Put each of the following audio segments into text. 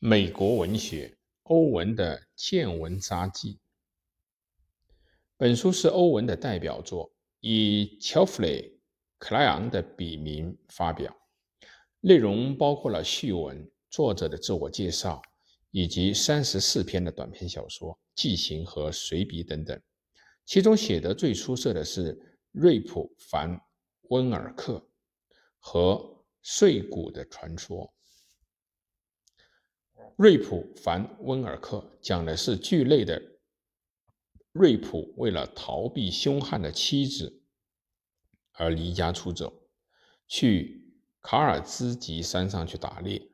美国文学，欧文的《见闻札记》。本书是欧文的代表作，以乔弗雷·克莱昂的笔名发表。内容包括了序文、作者的自我介绍，以及三十四篇的短篇小说、记行和随笔等等。其中写得最出色的是瑞普·凡·温尔克和《碎骨的传说》。瑞普·凡·温尔克讲的是剧内的瑞普为了逃避凶悍的妻子而离家出走，去卡尔兹吉山上去打猎，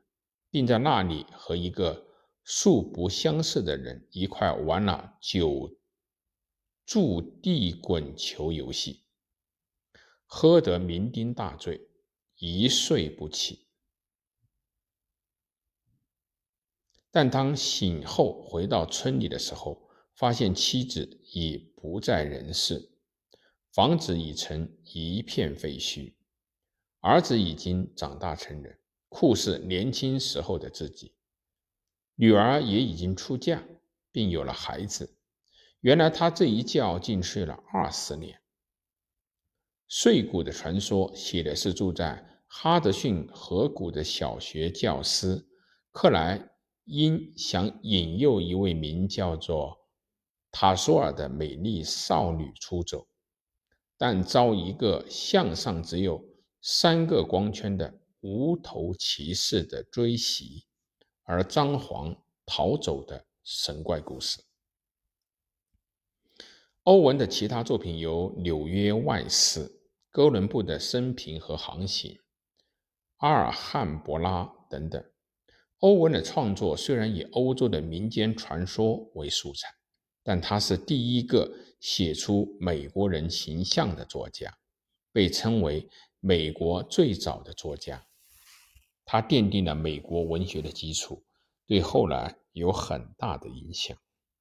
并在那里和一个素不相识的人一块玩了九注地滚球游戏，喝得酩酊大醉，一睡不起。但当醒后回到村里的时候，发现妻子已不在人世，房子已成一片废墟，儿子已经长大成人，酷似年轻时候的自己，女儿也已经出嫁，并有了孩子。原来他这一觉竟睡了二十年。睡谷的传说写的是住在哈德逊河谷的小学教师克莱。因想引诱一位名叫做塔索尔的美丽少女出走，但遭一个向上只有三个光圈的无头骑士的追袭，而张皇逃走的神怪故事。欧文的其他作品有《纽约外事》、哥伦布的生平和航行、阿尔汉博拉等等。欧文的创作虽然以欧洲的民间传说为素材，但他是第一个写出美国人形象的作家，被称为美国最早的作家。他奠定了美国文学的基础，对后来有很大的影响。